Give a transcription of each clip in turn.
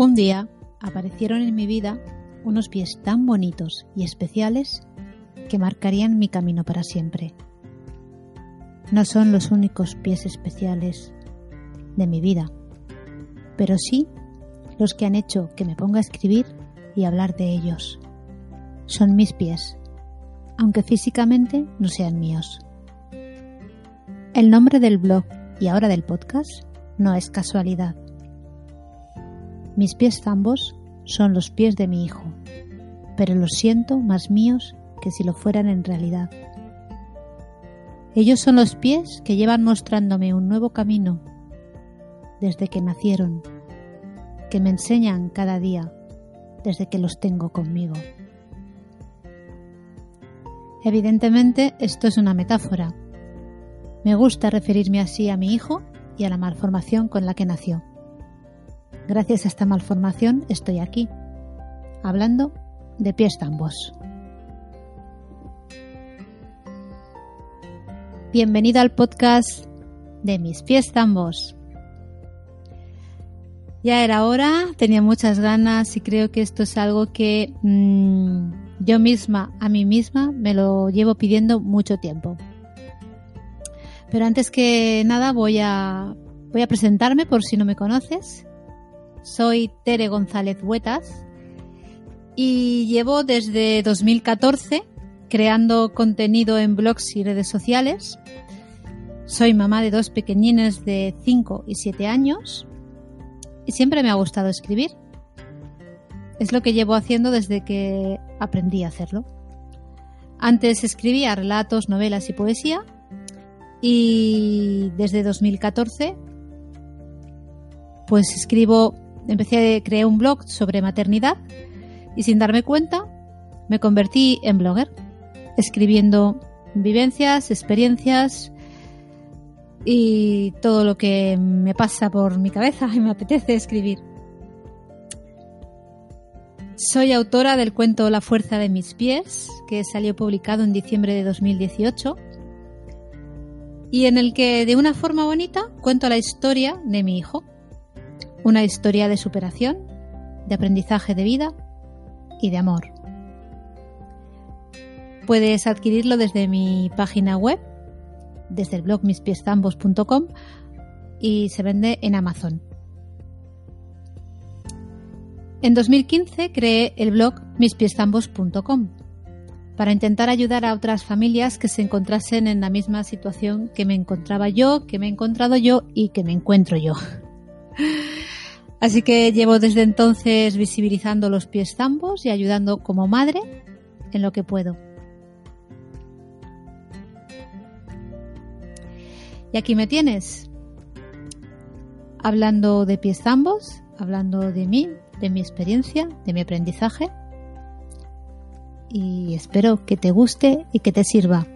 Un día aparecieron en mi vida unos pies tan bonitos y especiales que marcarían mi camino para siempre. No son los únicos pies especiales de mi vida, pero sí los que han hecho que me ponga a escribir y hablar de ellos. Son mis pies, aunque físicamente no sean míos. El nombre del blog y ahora del podcast no es casualidad. Mis pies zambos son los pies de mi hijo, pero los siento más míos que si lo fueran en realidad. Ellos son los pies que llevan mostrándome un nuevo camino desde que nacieron, que me enseñan cada día desde que los tengo conmigo. Evidentemente esto es una metáfora. Me gusta referirme así a mi hijo y a la malformación con la que nació. Gracias a esta malformación estoy aquí, hablando de pies tambos. Bienvenido al podcast de mis pies tambos. Ya era hora, tenía muchas ganas y creo que esto es algo que mmm, yo misma, a mí misma, me lo llevo pidiendo mucho tiempo. Pero antes que nada voy a, voy a presentarme por si no me conoces. Soy Tere González Huetas y llevo desde 2014 creando contenido en blogs y redes sociales. Soy mamá de dos pequeñines de 5 y 7 años y siempre me ha gustado escribir. Es lo que llevo haciendo desde que aprendí a hacerlo. Antes escribía relatos, novelas y poesía y desde 2014 pues escribo, empecé a crear un blog sobre maternidad y sin darme cuenta me convertí en blogger, escribiendo vivencias, experiencias, y todo lo que me pasa por mi cabeza y me apetece escribir. Soy autora del cuento La fuerza de mis pies, que salió publicado en diciembre de 2018 y en el que de una forma bonita cuento la historia de mi hijo. Una historia de superación, de aprendizaje de vida y de amor. Puedes adquirirlo desde mi página web desde el blog mispiestambos.com y se vende en Amazon. En 2015 creé el blog mispiestambos.com para intentar ayudar a otras familias que se encontrasen en la misma situación que me encontraba yo, que me he encontrado yo y que me encuentro yo. Así que llevo desde entonces visibilizando los pies zambos y ayudando como madre en lo que puedo. Y aquí me tienes, hablando de pies zambos, hablando de mí, de mi experiencia, de mi aprendizaje. Y espero que te guste y que te sirva.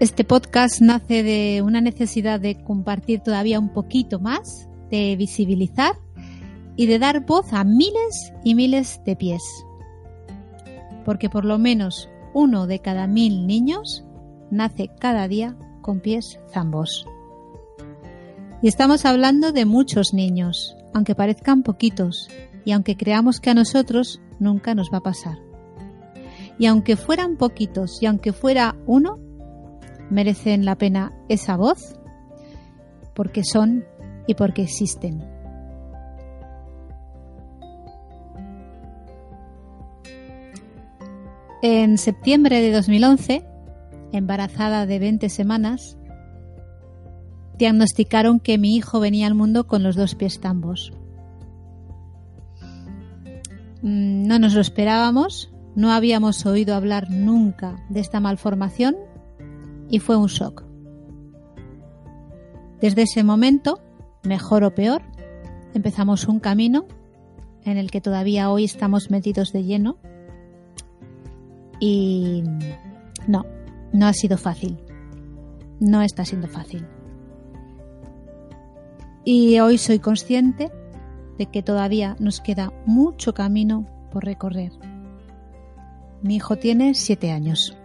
Este podcast nace de una necesidad de compartir todavía un poquito más, de visibilizar y de dar voz a miles y miles de pies. Porque por lo menos uno de cada mil niños nace cada día con pies zambos. Y estamos hablando de muchos niños, aunque parezcan poquitos, y aunque creamos que a nosotros nunca nos va a pasar. Y aunque fueran poquitos y aunque fuera uno, merecen la pena esa voz porque son y porque existen. En septiembre de 2011 embarazada de 20 semanas, diagnosticaron que mi hijo venía al mundo con los dos pies tambos. Mm, no nos lo esperábamos, no habíamos oído hablar nunca de esta malformación y fue un shock. Desde ese momento, mejor o peor, empezamos un camino en el que todavía hoy estamos metidos de lleno y no, no ha sido fácil. No está siendo fácil. Y hoy soy consciente de que todavía nos queda mucho camino por recorrer. Mi hijo tiene siete años.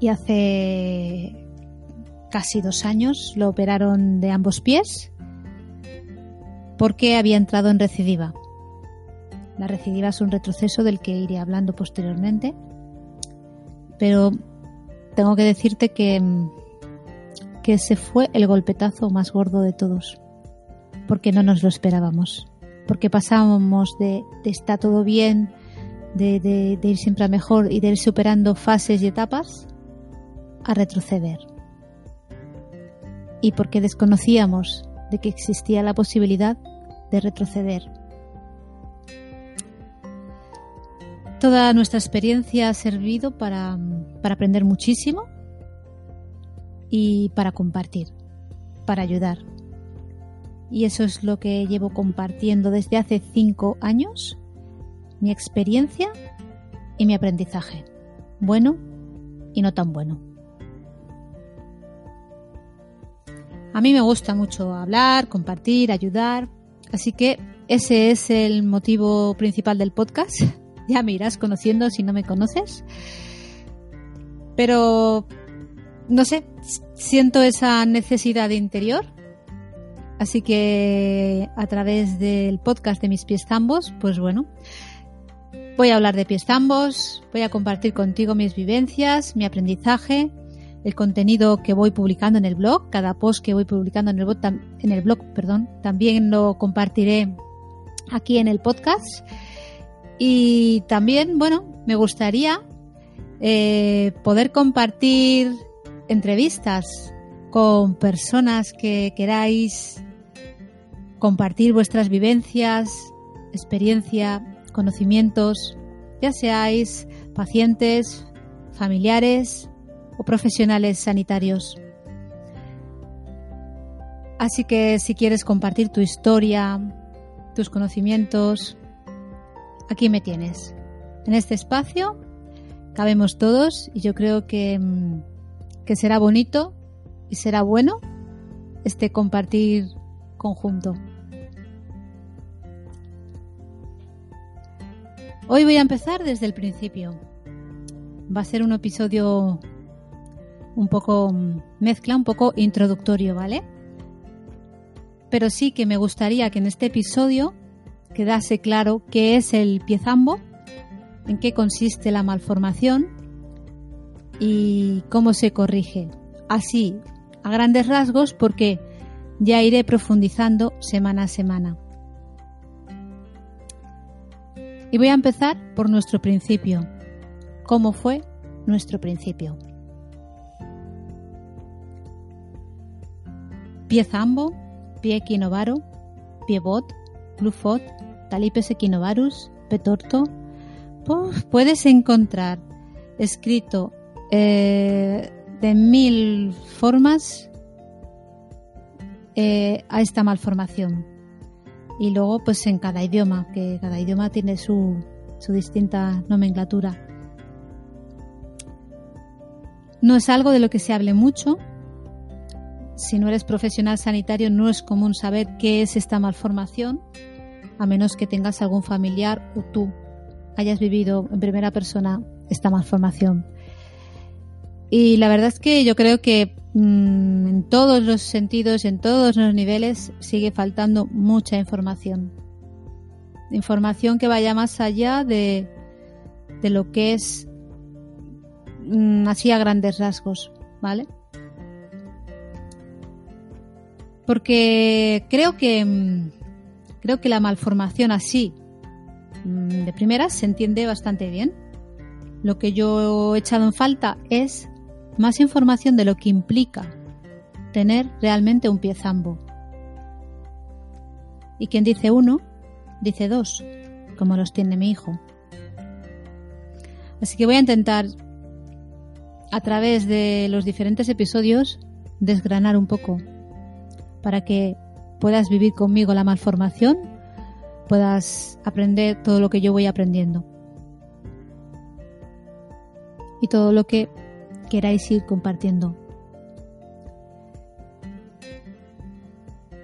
Y hace casi dos años lo operaron de ambos pies porque había entrado en recidiva. La recidiva es un retroceso del que iré hablando posteriormente, pero tengo que decirte que, que ese fue el golpetazo más gordo de todos, porque no nos lo esperábamos, porque pasábamos de, de está todo bien, de, de, de ir siempre a mejor y de ir superando fases y etapas, a retroceder. Y porque desconocíamos de que existía la posibilidad de retroceder. Toda nuestra experiencia ha servido para, para aprender muchísimo y para compartir, para ayudar. Y eso es lo que llevo compartiendo desde hace cinco años, mi experiencia y mi aprendizaje, bueno y no tan bueno. A mí me gusta mucho hablar, compartir, ayudar, así que ese es el motivo principal del podcast. Ya me irás conociendo si no me conoces. Pero, no sé, siento esa necesidad interior. Así que a través del podcast de mis pies zambos, pues bueno, voy a hablar de pies zambos, voy a compartir contigo mis vivencias, mi aprendizaje, el contenido que voy publicando en el blog, cada post que voy publicando en el blog, en el blog perdón, también lo compartiré aquí en el podcast. Y también, bueno, me gustaría eh, poder compartir entrevistas con personas que queráis compartir vuestras vivencias, experiencia, conocimientos, ya seáis pacientes, familiares o profesionales sanitarios. Así que si quieres compartir tu historia, tus conocimientos, aquí me tienes. En este espacio cabemos todos y yo creo que, mm, que será bonito y será bueno este compartir conjunto. Hoy voy a empezar desde el principio. Va a ser un episodio un poco mm, mezcla, un poco introductorio, ¿vale? Pero sí que me gustaría que en este episodio quedase claro qué es el piezambo, en qué consiste la malformación y cómo se corrige. Así, a grandes rasgos, porque ya iré profundizando semana a semana. Y voy a empezar por nuestro principio. ¿Cómo fue nuestro principio? Pie zambo, pie equinovaro, pie bot, glufot, talipes equinovarus, petorto. puedes encontrar escrito eh, de mil formas eh, a esta malformación. Y luego, pues en cada idioma, que cada idioma tiene su, su distinta nomenclatura. No es algo de lo que se hable mucho, si no eres profesional sanitario, no es común saber qué es esta malformación, a menos que tengas algún familiar o tú hayas vivido en primera persona esta malformación. Y la verdad es que yo creo que mm, en todos los sentidos, en todos los niveles, sigue faltando mucha información. Información que vaya más allá de, de lo que es mm, así a grandes rasgos, ¿vale? Porque creo que mm, creo que la malformación así mm, de primeras se entiende bastante bien. Lo que yo he echado en falta es más información de lo que implica tener realmente un pie zambo. Y quien dice uno, dice dos, como los tiene mi hijo. Así que voy a intentar, a través de los diferentes episodios, desgranar un poco para que puedas vivir conmigo la malformación, puedas aprender todo lo que yo voy aprendiendo. Y todo lo que queráis ir compartiendo.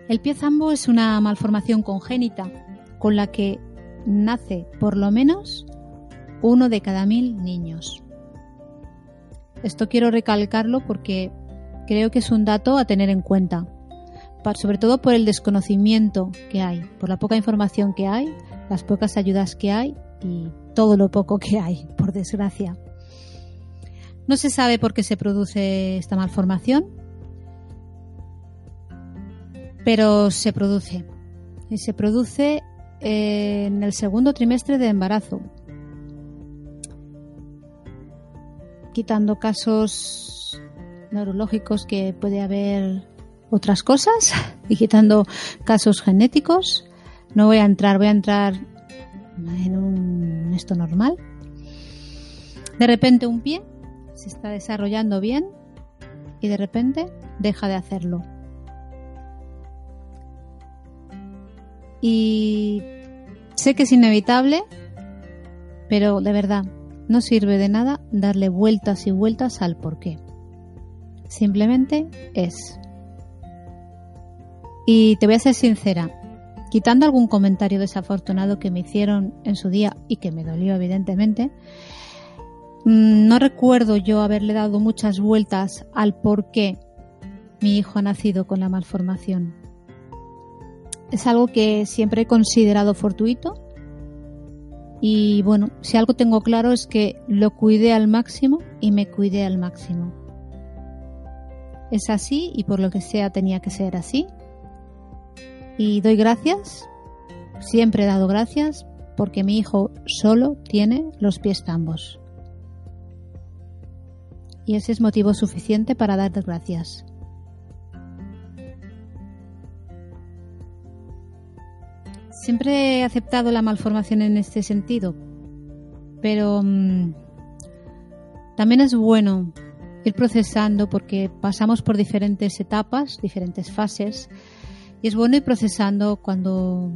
El pie zambo es una malformación congénita con la que nace por lo menos uno de cada mil niños. Esto quiero recalcarlo porque creo que es un dato a tener en cuenta sobre todo por el desconocimiento que hay, por la poca información que hay, las pocas ayudas que hay y todo lo poco que hay, por desgracia. No se sabe por qué se produce esta malformación, pero se produce. Y se produce en el segundo trimestre de embarazo, quitando casos neurológicos que puede haber otras cosas y quitando casos genéticos. No voy a entrar, voy a entrar en esto normal. De repente un pie se está desarrollando bien y de repente deja de hacerlo. Y sé que es inevitable, pero de verdad, no sirve de nada darle vueltas y vueltas al por qué. Simplemente es. Y te voy a ser sincera, quitando algún comentario desafortunado que me hicieron en su día y que me dolió evidentemente, mm, no recuerdo yo haberle dado muchas vueltas al por qué mi hijo ha nacido con la malformación. Es algo que siempre he considerado fortuito y bueno, si algo tengo claro es que lo cuidé al máximo y me cuidé al máximo. Es así y por lo que sea tenía que ser así. Y doy gracias, siempre he dado gracias, porque mi hijo solo tiene los pies tambos. Y ese es motivo suficiente para dar gracias. Siempre he aceptado la malformación en este sentido, pero mm, también es bueno ir procesando porque pasamos por diferentes etapas, diferentes fases, y es bueno ir procesando cuando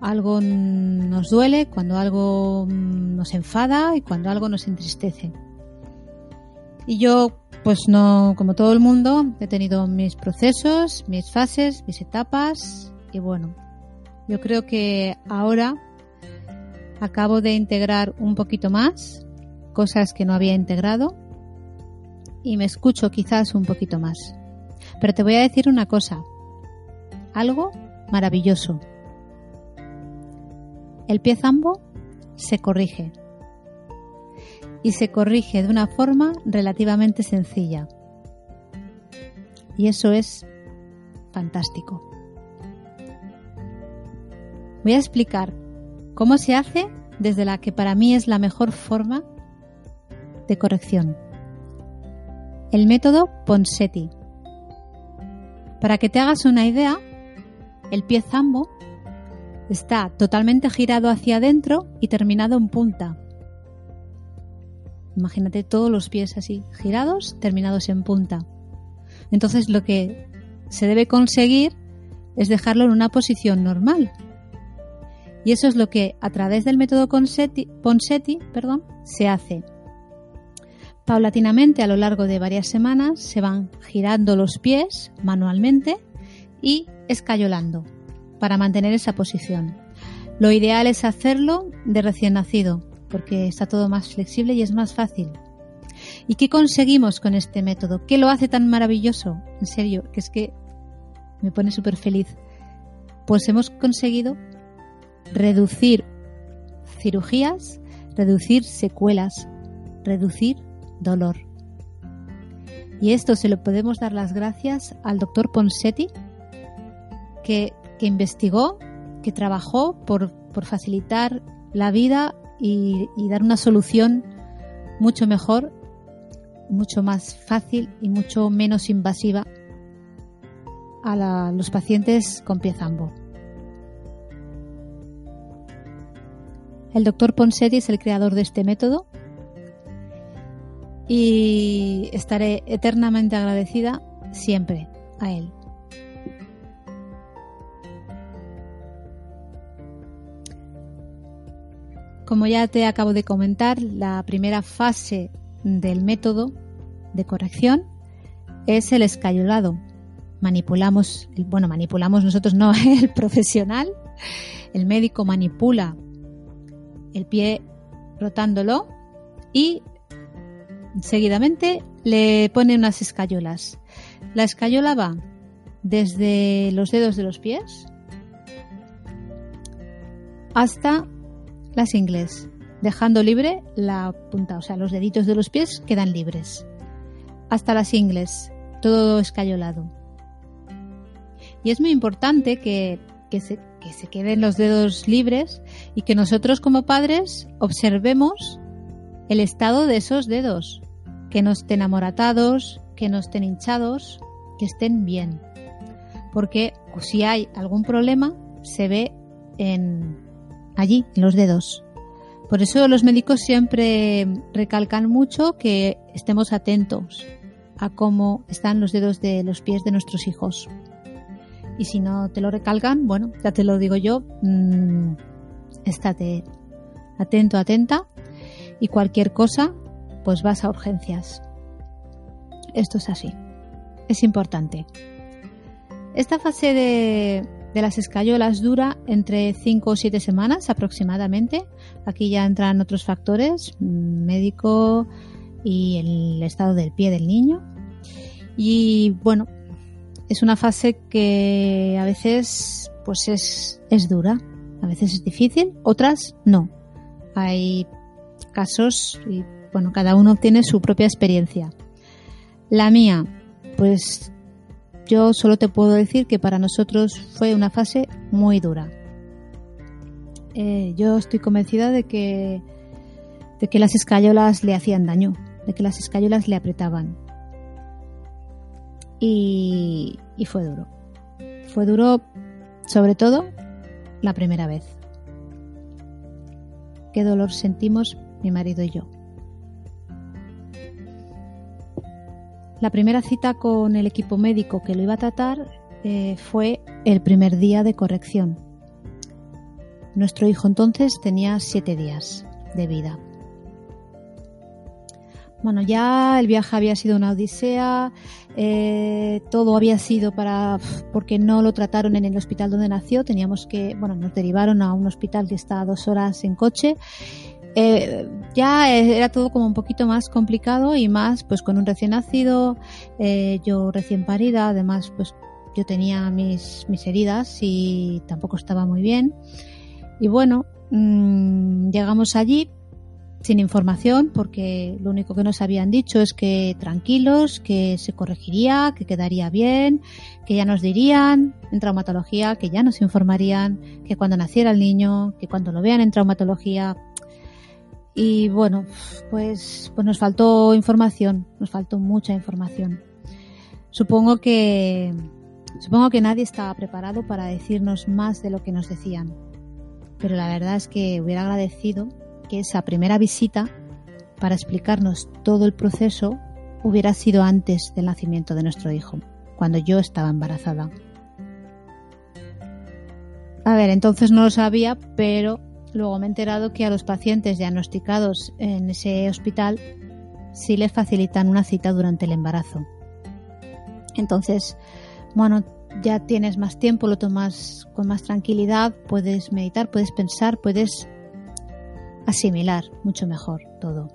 algo nos duele, cuando algo mm, nos enfada y cuando algo nos entristece. Y yo, pues no, como todo el mundo, he tenido mis procesos, mis fases, mis etapas, y bueno, yo creo que ahora acabo de integrar un poquito más cosas que no había integrado y me escucho quizás un poquito más. Pero te voy a decir una cosa, algo maravilloso. El pie zambo se corrige y se corrige de una forma relativamente sencilla. Y eso es fantástico. Voy a explicar cómo se hace desde la que para mí es la mejor forma de corrección. El método Ponseti. Para que te hagas una idea, el pie zambo está totalmente girado hacia adentro y terminado en punta. Imagínate todos los pies así, girados, terminados en punta. Entonces lo que se debe conseguir es dejarlo en una posición normal, y eso es lo que a través del método Ponseti perdón, se hace. Paulatinamente a lo largo de varias semanas se van girando los pies manualmente y escayolando para mantener esa posición. Lo ideal es hacerlo de recién nacido porque está todo más flexible y es más fácil. ¿Y qué conseguimos con este método? ¿Qué lo hace tan maravilloso? En serio, que es que me pone súper feliz. Pues hemos conseguido reducir cirugías, reducir secuelas, reducir dolor. Y esto se lo podemos dar las gracias al doctor Ponsetti, que, investigó, que trabajó por, facilitar la vida y, dar una solución mucho mejor, mucho más fácil y mucho menos invasiva a los pacientes con pie zambo. El doctor Ponseti es el creador de este método y estaré eternamente agradecida siempre a él. Como ya te acabo de comentar, la primera fase del método de corrección es el escayolado. Manipulamos, bueno, manipulamos nosotros, no, el profesional, el médico manipula el pie rotándolo y seguidamente le pone unas escayolas. La escayola va desde los dedos de los pies hasta las ingles, dejando libre la punta, o sea, los deditos de los pies quedan libres. Hasta las ingles, todo escayolado. Y es muy importante que, se, que se queden los dedos libres y que nosotros como padres observemos el estado de esos dedos, que no estén amoratados, que no estén hinchados, que estén bien. Porque si hay algún problema, se ve en, allí, en los dedos. Por eso los médicos siempre recalcan mucho que estemos atentos a cómo están los dedos de los pies de nuestros hijos. Y si no te lo recalcan, bueno, ya te lo digo yo, mmm, estate atento, atenta y cualquier cosa, pues vas a urgencias. Esto es así. Es importante. Esta fase de, de las escayolas dura entre 5 o 7 semanas aproximadamente. Aquí ya entran otros factores, mm, médico y el estado del pie del niño. Y bueno, es una fase que a veces pues es, es dura, a veces es difícil, otras no. Hay casos y bueno, cada uno tiene su propia experiencia. La mía, pues yo solo te puedo decir que para nosotros fue una fase muy dura. Eh, yo estoy convencida de que, de que las escayolas le hacían daño, de que las escayolas le apretaban. Y, y fue duro. Fue duro sobre todo la primera vez. Qué dolor sentimos mi marido y yo. La primera cita con el equipo médico que lo iba a tratar eh, fue el primer día de corrección. Nuestro hijo entonces tenía siete días de vida. Bueno, ya el viaje había sido una odisea, eh, todo había sido para porque no lo trataron en el hospital donde nació, teníamos que, bueno, nos derivaron a un hospital que está a dos horas en coche eh, ya era todo como un poquito más complicado y más pues con un recién nacido, eh, yo recién parida, además pues yo tenía mis, mis heridas y tampoco estaba muy bien. Y bueno, mmm, llegamos allí sin información porque lo único que nos habían dicho es que tranquilos, que se corregiría, que quedaría bien, que ya nos dirían en traumatología, que ya nos informarían, que cuando naciera el niño, que cuando lo vean en traumatología y bueno, pues, pues nos faltó información, nos faltó mucha información. Supongo que, supongo que nadie estaba preparado para decirnos más de lo que nos decían. Pero la verdad es que hubiera agradecido que esa primera visita para explicarnos todo el proceso hubiera sido antes del nacimiento de nuestro hijo, cuando yo estaba embarazada. A ver, entonces no lo sabía, pero Luego me he enterado que a los pacientes diagnosticados en ese hospital sí les facilitan una cita durante el embarazo. Entonces, bueno, ya tienes más tiempo, lo tomas con más tranquilidad, puedes meditar, puedes pensar, puedes asimilar mucho mejor todo.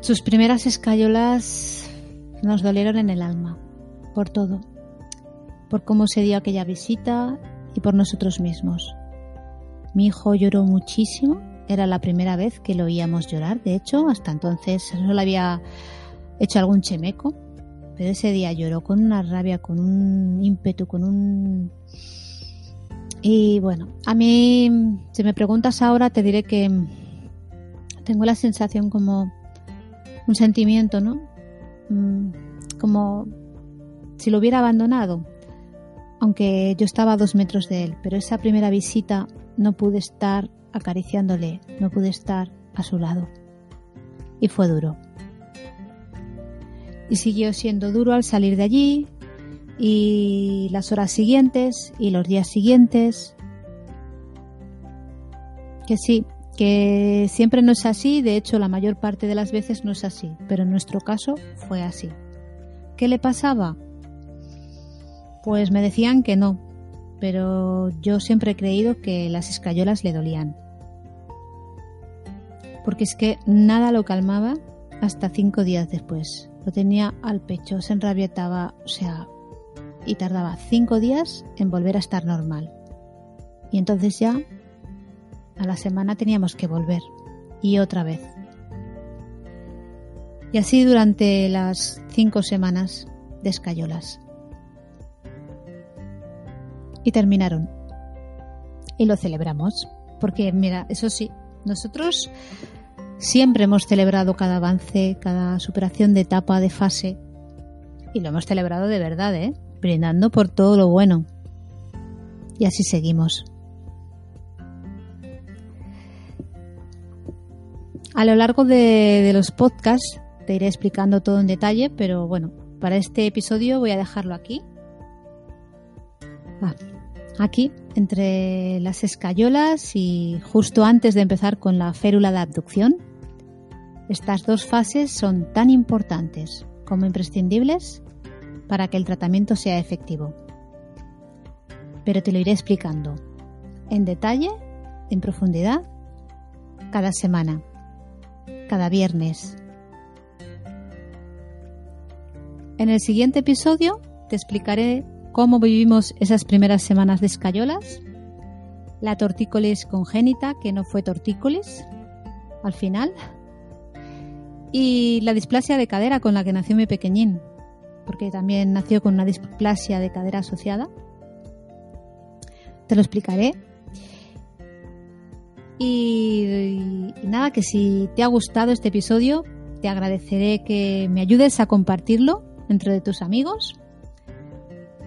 Sus primeras escayolas nos dolieron en el alma, por todo por cómo se dio aquella visita y por nosotros mismos. Mi hijo lloró muchísimo, era la primera vez que lo oíamos llorar, de hecho, hasta entonces solo había hecho algún chemeco, pero ese día lloró con una rabia, con un ímpetu, con un... Y bueno, a mí, si me preguntas ahora, te diré que tengo la sensación como un sentimiento, ¿no? Mm, como si lo hubiera abandonado, aunque yo estaba a dos metros de él, pero esa primera visita no pude estar acariciándole, no pude estar a su lado. Y fue duro. Y siguió siendo duro al salir de allí, y las horas siguientes, y los días siguientes. Que sí, que siempre no es así, de hecho la mayor parte de las veces no es así, pero en nuestro caso fue así. ¿Qué le pasaba? Pues me decían que no, pero yo siempre he creído que las escayolas le dolían. Porque es que nada lo calmaba hasta cinco días después. Lo tenía al pecho, se enrabietaba, o sea, y tardaba cinco días en volver a estar normal. Y entonces ya a la semana teníamos que volver. Y otra vez. Y así durante las cinco semanas de escayolas. Y terminaron. Y lo celebramos. Porque, mira, eso sí, nosotros siempre hemos celebrado cada avance, cada superación de etapa, de fase. Y lo hemos celebrado de verdad, ¿eh? Brindando por todo lo bueno. Y así seguimos. A lo largo de, los podcasts te iré explicando todo en detalle, pero bueno, para este episodio voy a dejarlo aquí. Aquí, entre las escayolas y justo antes de empezar con la férula de abducción. Estas dos fases son tan importantes como imprescindibles para que el tratamiento sea efectivo. Pero te lo iré explicando en detalle, en profundidad, cada semana cada viernes. En el siguiente episodio te explicaré cómo vivimos esas primeras semanas de escayolas, la tortícolis congénita, que no fue tortícolis al final, y la displasia de cadera con la que nació mi pequeñín, porque también nació con una displasia de cadera asociada. Te lo explicaré. Y, nada, que si te ha gustado este episodio, te agradeceré que me ayudes a compartirlo entre tus amigos,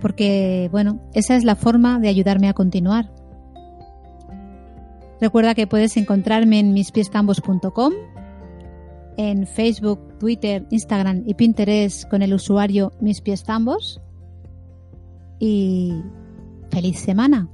porque, bueno, esa es la forma de ayudarme a continuar. Recuerda que puedes encontrarme en mispiestambos.com, en Facebook, Twitter, Instagram y Pinterest con el usuario mispiestambos. Y feliz semana.